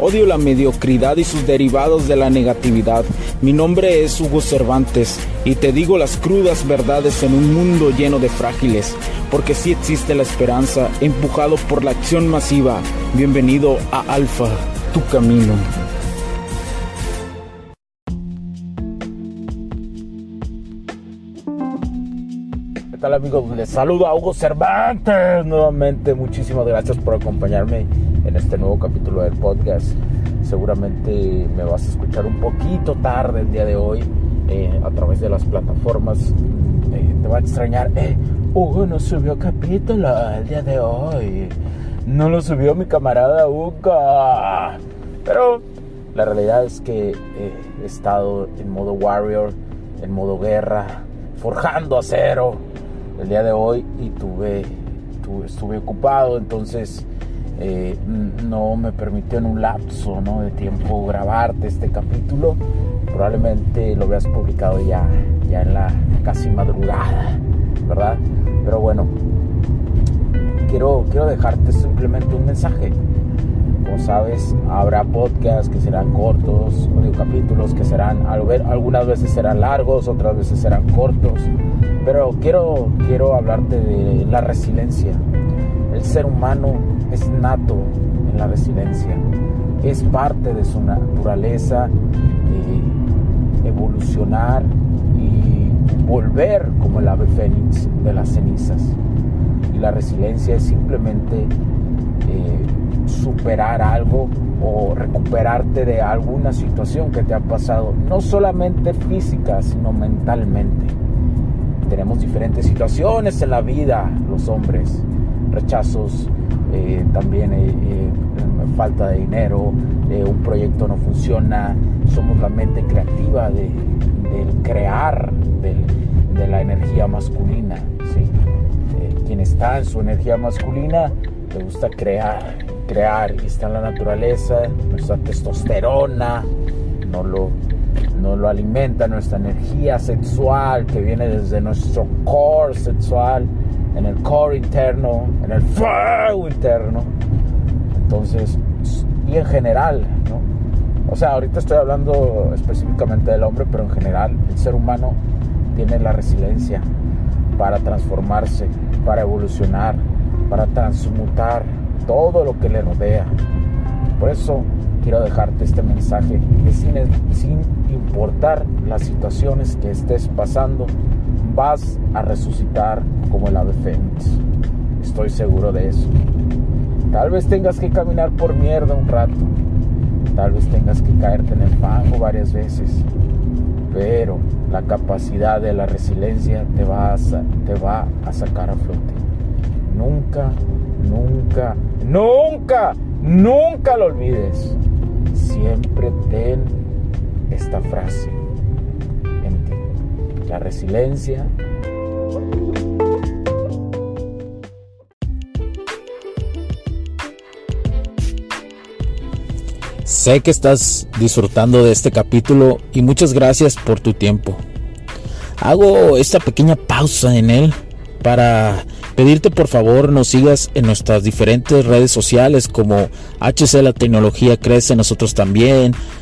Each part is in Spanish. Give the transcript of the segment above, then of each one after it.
Odio la mediocridad y sus derivados de la negatividad. Mi nombre es Hugo Cervantes y te digo las crudas verdades en un mundo lleno de frágiles, porque sí existe la esperanza, empujado por la acción masiva. Bienvenido a Alfa, tu camino. ¿Qué tal amigos? Les saludo a Hugo Cervantes nuevamente. Muchísimas gracias por acompañarme en este nuevo capítulo del podcast. Seguramente me vas a escuchar un poquito tarde el día de hoy eh, a través de las plataformas. Eh, te va a extrañar. Eh, Hugo no subió capítulo el día de hoy. No lo subió mi camarada Hugo. Pero la realidad es que he estado en modo warrior, en modo guerra, forjando acero el día de hoy y tuve, estuve ocupado, entonces eh, no me permitió en un lapso de tiempo grabarte este capítulo. Probablemente lo veas publicado ya, ya en la casi madrugada, ¿verdad? Pero bueno, quiero, quiero dejarte simplemente un mensaje. Como sabes, habrá podcasts que serán cortos, capítulos que serán, algunas veces serán largos, otras veces serán cortos pero quiero, quiero hablarte de la resiliencia. El ser humano es nato en la resiliencia. Es parte de su naturaleza eh, evolucionar y volver como el ave fénix de las cenizas. Y la resiliencia es simplemente eh, superar algo o recuperarte de alguna situación que te ha pasado, no solamente física, sino mentalmente tenemos diferentes situaciones en la vida, los hombres, rechazos, eh, también eh, eh, falta de dinero, un proyecto no funciona, somos la mente creativa de, del crear, de la energía masculina. ¿sí? quien está en su energía masculina le gusta crear, crear, y está en la naturaleza, nuestra testosterona, no lo nos lo alimenta nuestra energía sexual que viene desde nuestro core sexual, en el core interno, en el fuego interno. Entonces, y en general, ¿no? O sea, ahorita estoy hablando específicamente del hombre, pero en general el ser humano tiene la resiliencia para transformarse, para evolucionar, para transmutar todo lo que le rodea. Por eso quiero dejarte este mensaje que sin, sin importar las situaciones que estés pasando, vas a resucitar como el ave fénix. Estoy seguro de eso. Tal vez tengas que caminar por mierda un rato. Tal vez tengas que caerte en el fango varias veces. Pero la capacidad de la resiliencia te va a, te va a sacar a flote. Nunca, nunca, nunca, nunca lo olvides. Siempre ten esta frase. La resiliencia Sé que estás disfrutando de este capítulo y muchas gracias por tu tiempo. Hago esta pequeña pausa en él para pedirte por favor nos sigas en nuestras diferentes redes sociales como HC La Tecnología Crece, nosotros también,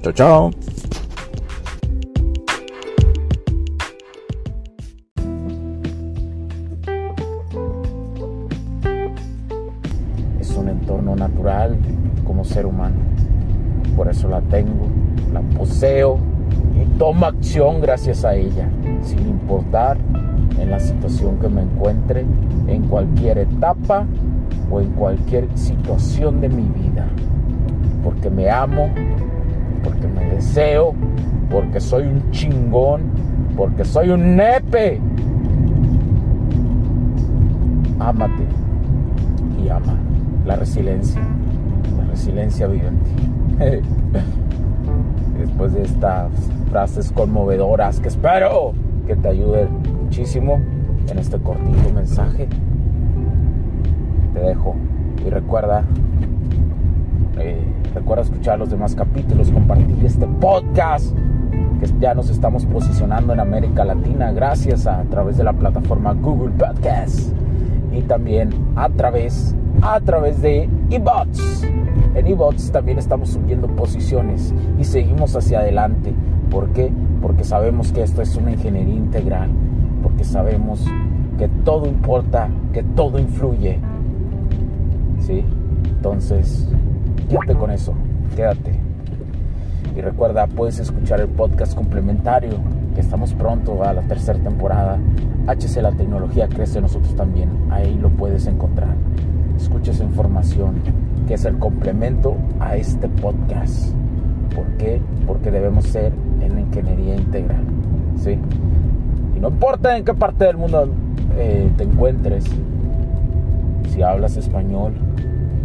Chao, chao. Es un entorno natural como ser humano. Por eso la tengo, la poseo y toma acción gracias a ella, sin importar en la situación que me encuentre, en cualquier etapa o en cualquier situación de mi vida. Porque me amo, porque me deseo, porque soy un chingón, porque soy un nepe. Ámate y ama la resiliencia. La resiliencia vive en ti. Después de estas frases conmovedoras que espero que te ayuden muchísimo en este cortito mensaje, te dejo y recuerda eh, recuerda escuchar los demás capítulos, compartir este podcast que ya nos estamos posicionando en América Latina gracias a, través de la plataforma Google Podcast y también a través a través de eBots. En eBots también estamos subiendo posiciones y seguimos hacia adelante. ¿Por qué? Porque sabemos que esto es una ingeniería integral, porque sabemos que todo importa, que todo influye. ¿Sí? Entonces, quédate con eso, quédate. Y recuerda, puedes escuchar el podcast complementario, que estamos pronto a la tercera temporada. HC La Tecnología Crece Nosotros también. Ahí lo puedes encontrar. Escucha esa información, que es el complemento a este podcast. ¿Por qué? Porque debemos ser en ingeniería integral. ¿sí? Y no importa en qué parte del mundo eh, te encuentres, si hablas español,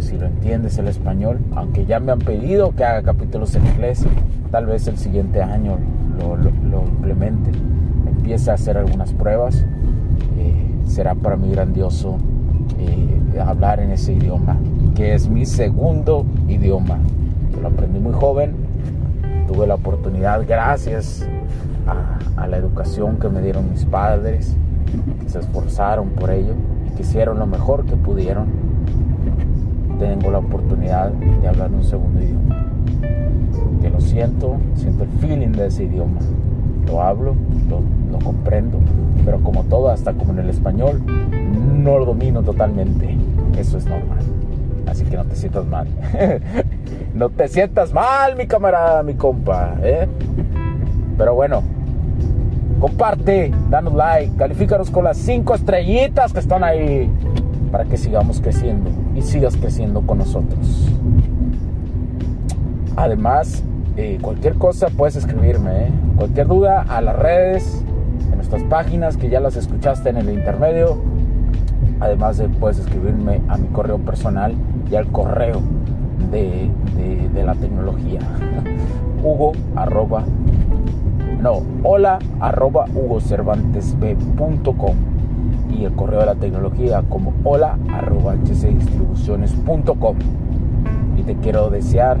si lo entiendes el español, aunque ya me han pedido que haga capítulos en inglés, tal vez el siguiente año lo, lo, lo a hacer algunas pruebas, eh, será para mí grandioso eh, hablar en ese idioma, que es mi segundo idioma. Yo lo aprendí muy joven, tuve la oportunidad gracias a, a la educación que me dieron mis padres, que se esforzaron por ello y que hicieron lo mejor que pudieron tengo la oportunidad de hablar un segundo idioma. Que lo siento, siento el feeling de ese idioma. Lo hablo, lo, comprendo, pero como todo, hasta como en el español, no lo domino totalmente. Eso es normal. Así que no te sientas mal. no te sientas mal, mi camarada, mi compa. ¿eh? Pero bueno, comparte, danos like, califícanos con las cinco estrellitas que están ahí para que sigamos creciendo y sigas creciendo con nosotros. Además, eh, cualquier cosa puedes escribirme, ¿eh? cualquier duda a las redes, en nuestras páginas que ya las escuchaste en el intermedio. Además, de, puedes escribirme a mi correo personal y al correo de, de, de la tecnología. Hugo arroba, no, hola arroba hugocervantesb.com y el correo de la tecnología como hola arroba hcdistribuciones.com y te quiero desear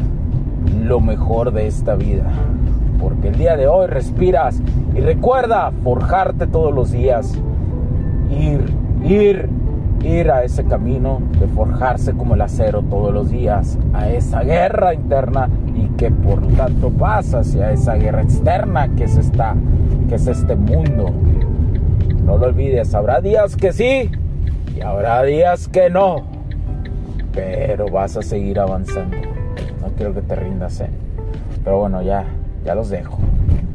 lo mejor de esta vida porque el día de hoy respiras y recuerda forjarte todos los días ir ir ir a ese camino de forjarse como el acero todos los días a esa guerra interna y que por tanto pasa hacia esa guerra externa que es esta que es este mundo no lo olvides, habrá días que sí y habrá días que no. Pero vas a seguir avanzando. No quiero que te rindas, ¿eh? Pero bueno, ya, ya los dejo.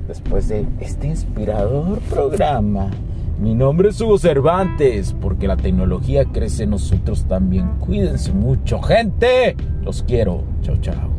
Después de este inspirador programa. Mi nombre es Hugo Cervantes, porque la tecnología crece nosotros también. Cuídense mucho, gente. Los quiero. Chao, chao.